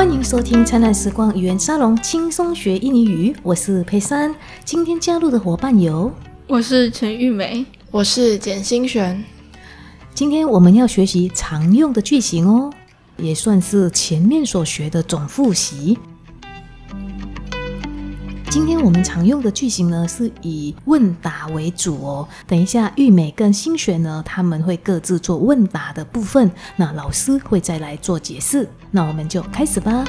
欢迎收听灿烂时光语言沙龙，轻松学印尼语。我是佩珊，今天加入的伙伴有，我是陈玉梅，我是简心璇。今天我们要学习常用的句型哦，也算是前面所学的总复习。今天我们常用的句型呢，是以问答为主哦。等一下，玉美跟新雪呢，他们会各自做问答的部分，那老师会再来做解释。那我们就开始吧。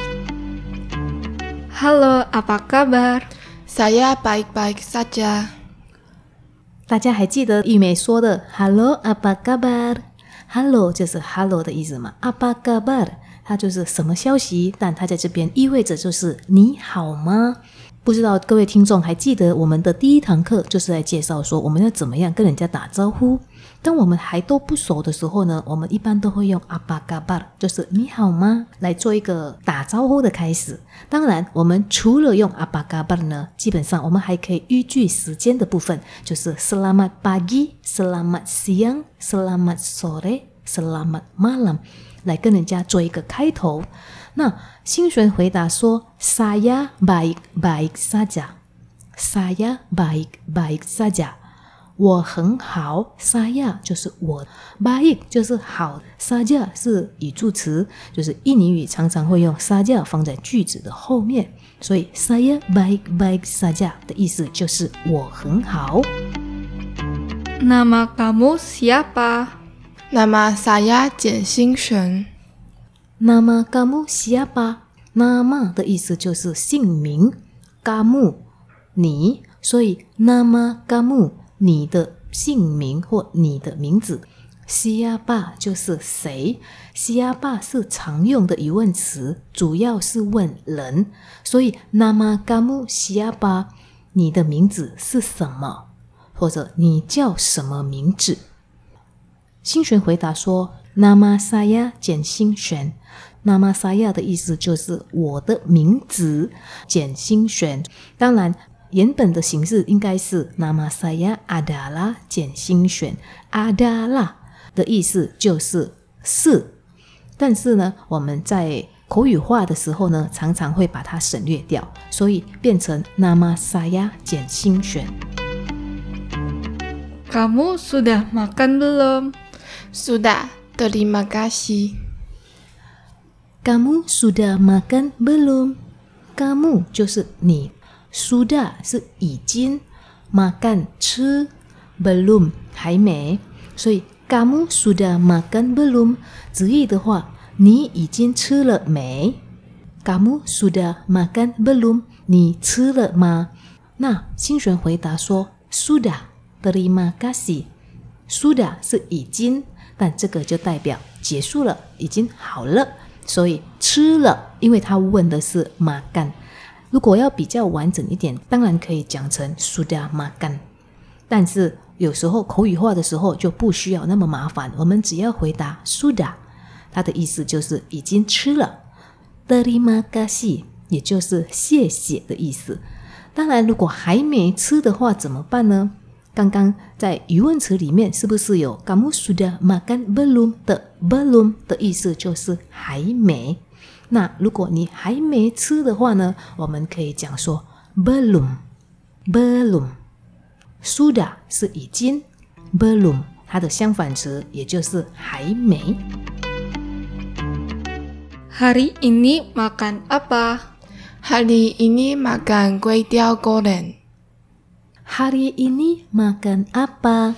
Halo, apa kabar? Saya baik-baik saja。大家还记得玉美说的 “Hello, apa kabar”？“Hello” 就是 “Hello” 的意思嘛，“apa kabar” 它就是什么消息，但它在这边意味着就是你好吗？不知道各位听众还记得我们的第一堂课就是在介绍说我们要怎么样跟人家打招呼。当我们还都不熟的时候呢，我们一般都会用阿巴嘎巴，就是你好吗，来做一个打招呼的开始。当然，我们除了用阿巴嘎巴呢，基本上我们还可以依据时间的部分，就是 selamat pagi、selamat siang、selamat sore、selamat malam 来跟人家做一个开头。那新璇回答说：“Saya baik baik saja. Saya baik baik saja. 我很好，saya 就是我，baik 就是好，saja 是语助词，就是印尼语常常会用 saja 放在句子的后面，所以 saya baik baik saja 的意思就是我很好。Nama kamu siapa? Nama saya 简心璇。Nama kamu siapa？Nama 的意思就是姓名，kamu 你，所以 Nama kamu 你的姓名或你的名字，siapa 就是谁，siapa 是常用的疑问词，主要是问人，所以 Nama kamu siapa？你的名字是什么？或者你叫什么名字？新璇回答说：“Nama saya 简新璇。Nama saya 的意思就是我的名字简新璇。当然，原本的形式应该是 Nama saya adalah 简新璇。adalah 的意思就是是，但是呢，我们在口语化的时候呢，常常会把它省略掉，所以变成 Nama saya 简新璇。Kamu sudah makan belum? Sudah, terima kasih. Kamu sudah makan belum? Kamu 就是你，sudah 是已经，makan 吃，belum 还没，所以 kamu sudah makan belum 直译的话，你已经吃了没？Kamu sudah makan belum？你吃了吗？那新璇回答说，sudah terima kasih。sudah 是已经， 但这个就代表结束了，已经好了。所以吃了，因为他问的是 makan。如果要比较完整一点，当然可以讲成 sudah makan。但是有时候口语化的时候就不需要那么麻烦，我们只要回答 “suda”，它的意思就是已经吃了。terima kasih 也就是谢谢的意思。当然，如果还没吃的话怎么办呢？刚刚在疑问词里面是不是有 kamu sudah makan belum 的 belum 的意思就是还没？那如果你还没吃的话呢，我们可以讲说 belum belum sudah 是已经 belum 它的相反词也就是还没。Hari ini makan apa? Hari ini makan kue tiao goreng. Hari ini makan apa?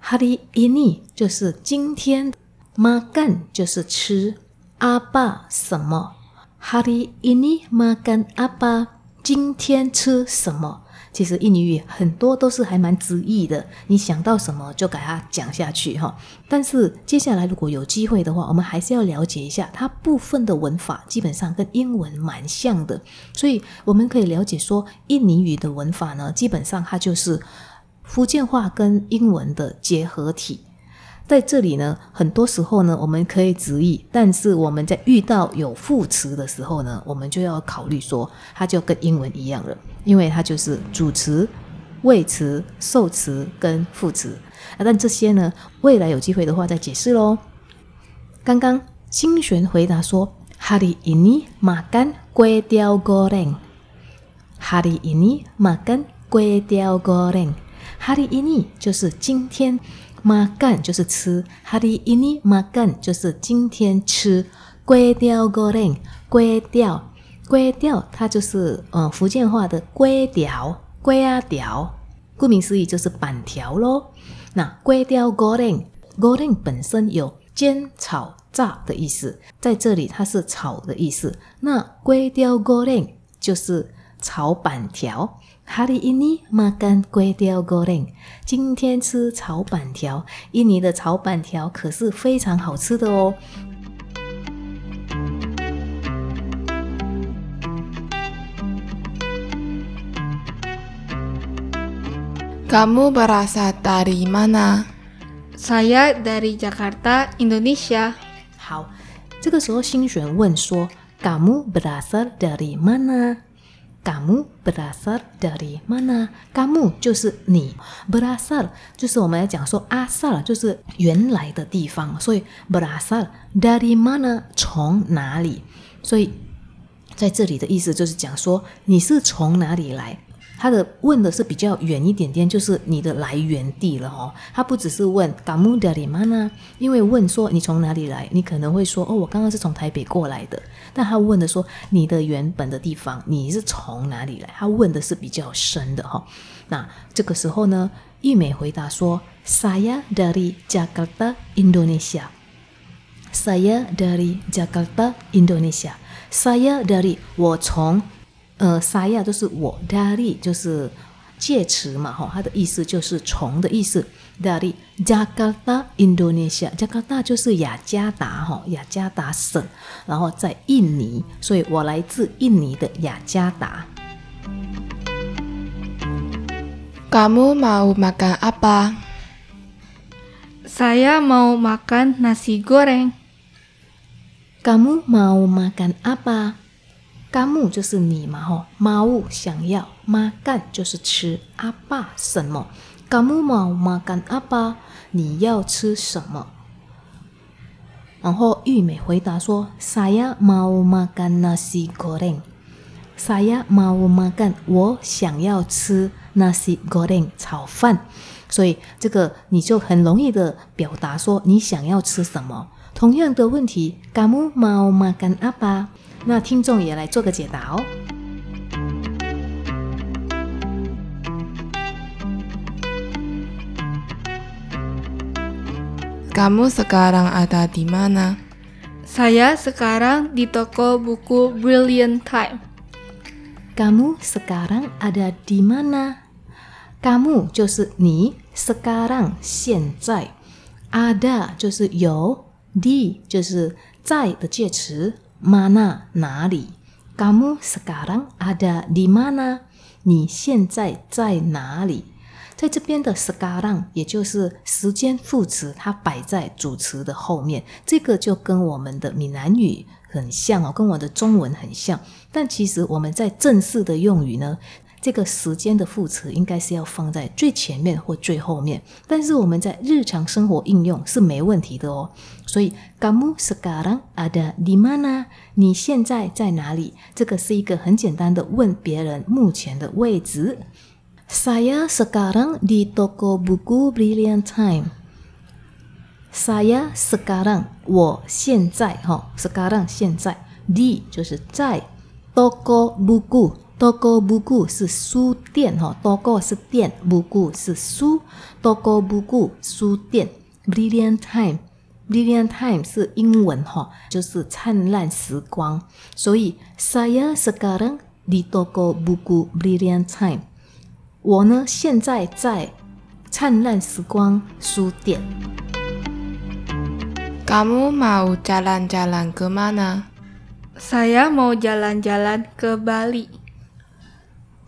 Hari ini 就是今天，makan 就是吃，apa 什么？Hari ini makan apa？今天吃什么？其实印尼语很多都是还蛮直译的，你想到什么就给它讲下去哈。但是接下来如果有机会的话，我们还是要了解一下它部分的文法，基本上跟英文蛮像的，所以我们可以了解说，印尼语的文法呢，基本上它就是福建话跟英文的结合体。在这里呢，很多时候呢，我们可以直译，但是我们在遇到有副词的时候呢，我们就要考虑说，它就跟英文一样了，因为它就是主词、谓词、受词跟副词。啊，但这些呢，未来有机会的话再解释喽。刚刚新璇回答说 hari ini makan kue tiao goreng。hari ini makan kue tiao goreng。hari ini 就是今天，makan 就是吃，hari ini makan 就是今天吃。kue tiao goreng，粿条，粿条，它就是呃福建话的粿条，粿啊条，顾名思义就是板条咯。那粿条 goreng，goreng 本身有煎、炒、炸的意思，在这里它是炒的意思。那粿条 goreng 就是炒板条。Hari ini makan 粿条 goreng，今天吃炒板条。印尼的炒板条可是非常好吃的哦。Kamu berasal dari mana? Saya dari Jakarta, Indonesia. 好，这个时候新璇问说：“Kamu berasal dari mana? Kamu berasal dari mana? Kamu 就是你，berasal 就是我们要讲说阿萨就是原来的地方，所以 berasal dari mana 从哪里？所以在这里的意思就是讲说你是从哪里来。”他的问的是比较远一点点，就是你的来源地了哦。他不只是问 “gamu dari mana”，因为问说你从哪里来，你可能会说哦，我刚刚是从台北过来的。但他问的说你的原本的地方，你是从哪里来？他问的是比较深的哈。那这个时候呢，玉美回答说：“Saya dari Jakarta, Indonesia. Saya dari Jakarta, Indonesia. Saya dari 我从。”呃，沙亚就是我，dari 就是介词嘛，哈，它的意思就是从的意思。dari Jakarta Indonesia，Jakarta 就是雅加达，哈，雅加达省，然后在印尼，所以我来自印尼的雅加达。Kamu mau makan apa? Saya mau makan nasi goreng. Kamu mau makan apa? 干木就是你嘛吼，猫想要，妈干就是吃，阿爸什么？干木猫妈干阿爸，你要吃什么？然后玉美回答说：“Saya mau makan nasi goreng。Saya mau makan，我想要吃 nasi goreng 炒饭。所以这个你就很容易的表达说你想要吃什么。同样的问题，Kamu mau makan apa？那听众也来做个解答哦。Kamu sekarang ada di mana? Saya sekarang di toko buku Brilliant Time. Kamu sekarang ada di mana? Kamu 就是你，sekarang 现在，ada 就是有，di 就是在的介词。Mana 哪里？Kamu sekarang ada di mana？你现在在哪里？在这边的 sekarang 也就是时间副词，它摆在主词的后面，这个就跟我们的闽南语很像哦，跟我的中文很像。但其实我们在正式的用语呢？这个时间的副词应该是要放在最前面或最后面，但是我们在日常生活应用是没问题的哦。所以，kamu sekarang ada di mana？你现在在哪里？这个是一个很简单的问别人目前的位置。Saya sekarang di toko buku Brilliant Time。Saya sekarang，我现在哈，sekarang 现在，di 就是在，toko buku。Toko buku 是书店哈，Toko 是店，buku 是书，Toko buku 书店。Brilliant time，Brilliant time 是英文哈，就是灿烂时光。所以 Saya sekarang di toko buku Brilliant time。我呢现在在灿烂时光书店。Kamu mau jalan-jalan ke mana? Saya mau jalan-jalan ke Bali.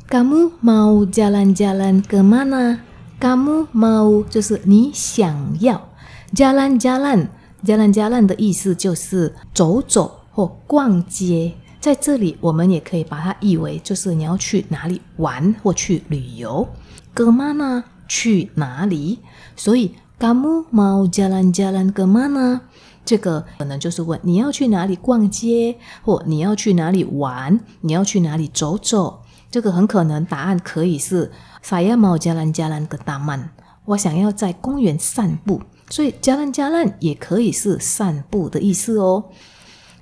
Kamu mau jalan-jalan ke mana？Kamu mau 就是你想要，jalan-jalan，jalan-jalan 的意思就是走走或逛街。在这里，我们也可以把它译为就是你要去哪里玩或去旅游。ke mana 去哪里？所以 Kamu mau jalan-jalan ke mana？这个可能就是问你要去哪里逛街，或你要去哪里玩，你要去哪里走走。这个很可能答案可以是 saya mau jalan-jalan ke taman，我想要在公园散步。所以 jalan-jalan 也可以是散步的意思哦。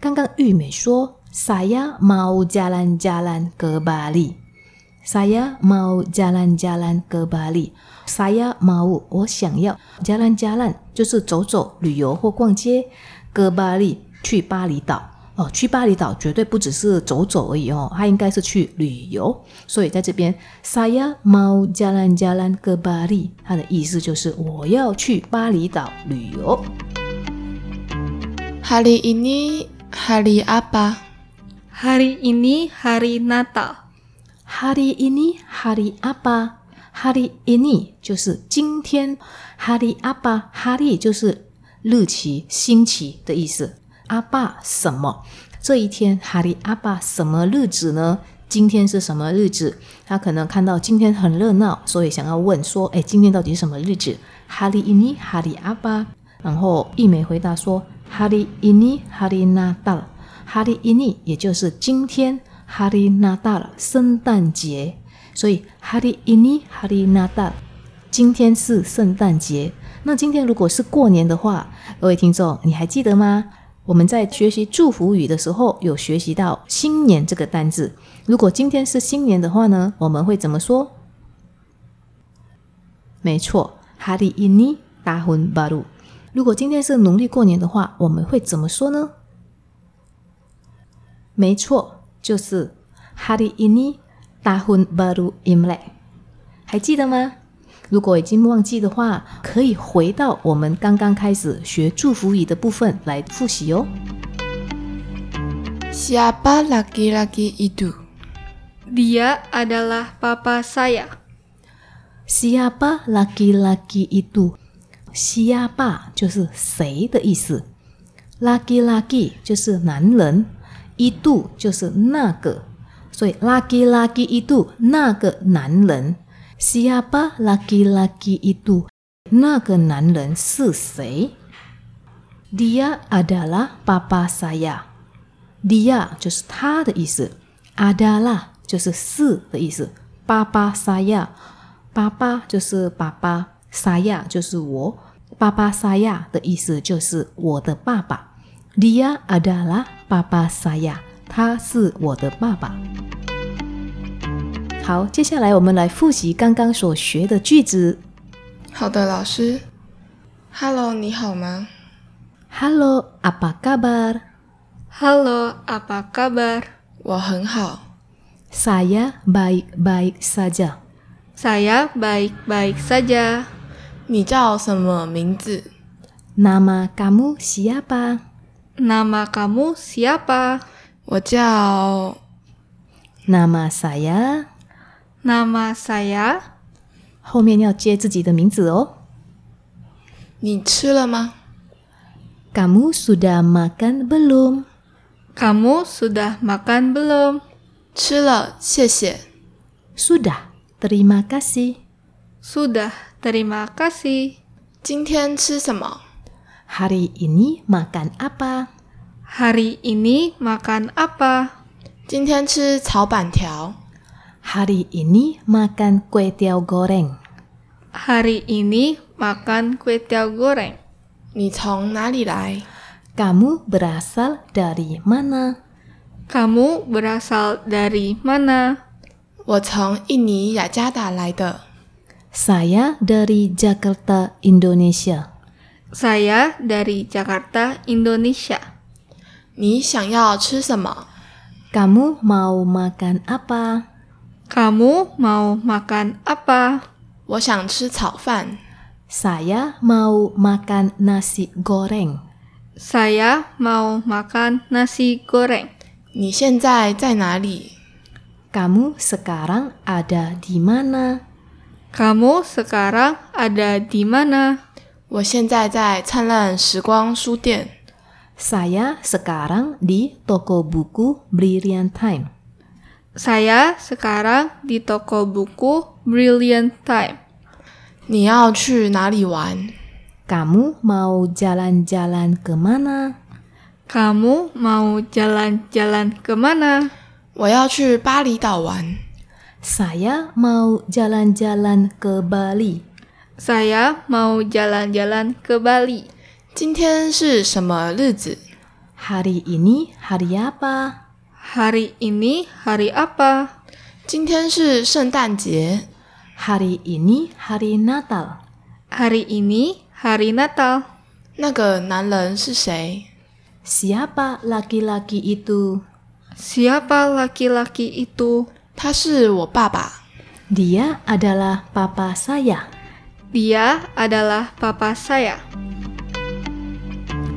刚刚玉美说 saya mau jalan-jalan ke Bali，saya mau jalan-jalan ke Bali，saya mau 我想要 jalan-jalan 就是走走、旅游或逛街，ke Bali 去巴厘岛。哦，去巴厘岛绝对不只是走走而已哦，它应该是去旅游。所以在这边，saya mau jalan-jalan ke Bali，它的意思就是我要去巴厘岛旅游。Hari ini hari apa? Hari ini hari Natal. Hari ini hari apa? Hari ini 就是今天，hari apa? Hari 就是日期、星期的意思。apa 什么？这一天 hari apa 什么日子呢？今天是什么日子？他可能看到今天很热闹，所以想要问说：“哎，今天到底是什么日子？”Hari ini hari apa？然后一梅回答说：“Hari ini hari Natal。Hari ini 也就是今天，Hari Natal 圣诞节。所以 Hari ini hari Natal 今天是圣诞节。那今天如果是过年的话，各位听众，你还记得吗？我们在学习祝福语的时候，有学习到“新年”这个单字。如果今天是新年的话呢，我们会怎么说？没错，Hari ini tahun baru。如果今天是农历过年的话，我们会怎么说呢？没错，就是 Hari ini tahun baru Imlek。还记得吗？如果已经忘记的话，可以回到我们刚刚开始学祝福语的部分来复习哦。Siapa laki-laki itu? Dia adalah papa saya. Siapa laki-laki itu? Siapa 就是谁的意思，laki-laki 就是男人，itu 就是那个，所以 laki-laki itu 那个男人。Siapa laki-laki itu？那个男人是谁？Dia adalah papa saya。Dia 就是他的意思，adalah 就是是的意思。爸爸 saya，爸爸就是爸爸，saya 就是我。爸爸 saya 的意思就是我的爸爸。Dia adalah papa saya，他是我的爸爸。好，接下来我们来复习刚刚所学的句子。好的，老师。Hello，你好吗？？Hello, apa kabar? Hello, apa kabar? 我很好。Saya baik-baik saja. Saya baik-baik saja. 你叫什么名字？Nama kamu siapa? Nama kamu siapa? 我叫 Nama saya ，Nama saya。后面要接自己的名字哦。你吃了吗？ Kamu sudah makan belum? Kamu sudah makan belum? 吃了，谢谢。 Sudah, terima kasih. Sudah, terima kasih. 今天吃什么？ Hari ini makan apa? Hari ini makan apa? 今天吃炒板条。 Hari ini makan kue tiao goreng. Hari ini makan kue tiao goreng. 你从哪里来？ Kamu berasal dari mana? Kamu berasal dari mana? 我从印尼雅加达来的。 Saya dari Jakarta, Indonesia. Saya dari Jakarta, Indonesia. 你想要吃什么？ Kamu mau makan apa? Kamu mau makan apa? 我想吃炒饭。 Saya mau makan nasi goreng. Saya mau makan nasi goreng. 你现在在哪里？ Kamu sekarang ada di mana? Kamu sekarang ada di mana? 我现在在灿烂时光书店。 Saya sekarang di toko buku Brilliant Time. Saya sekarang di toko buku Brilliant Time. 你要去哪里玩？ Kamu mau jalan-jalan kemana? Kamu mau jalan-jalan kemana? 我要去巴厘岛玩。 Saya mau jalan-jalan ke Bali. Saya mau jalan-jalan ke Bali. 今天是什么日子？ Hari ini hari apa? Hari ini hari apa? 今天是圣诞节。 Hari ini hari Natal. Hari ini hari Natal. 那个男人是谁？ Siapa laki-laki itu? Siapa laki-laki itu? 他是我爸爸。 Dia adalah papa saya. Dia adalah papa saya.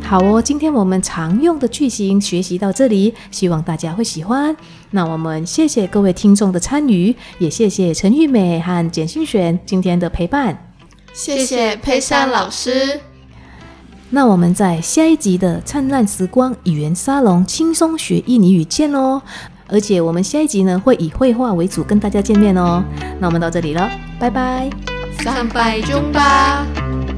好哦，今天我们常用的句型学习到这里，希望大家会喜欢。那我们谢谢各位听众的参与，也谢谢陈玉美和简心璇今天的陪伴。谢谢佩珊老师。那我们在下一集的灿烂时光语言沙龙轻松学印尼语见哦！而且我们下一集呢会以绘画为主跟大家见面哦。那我们到这里了，拜拜。散百中吧。中吧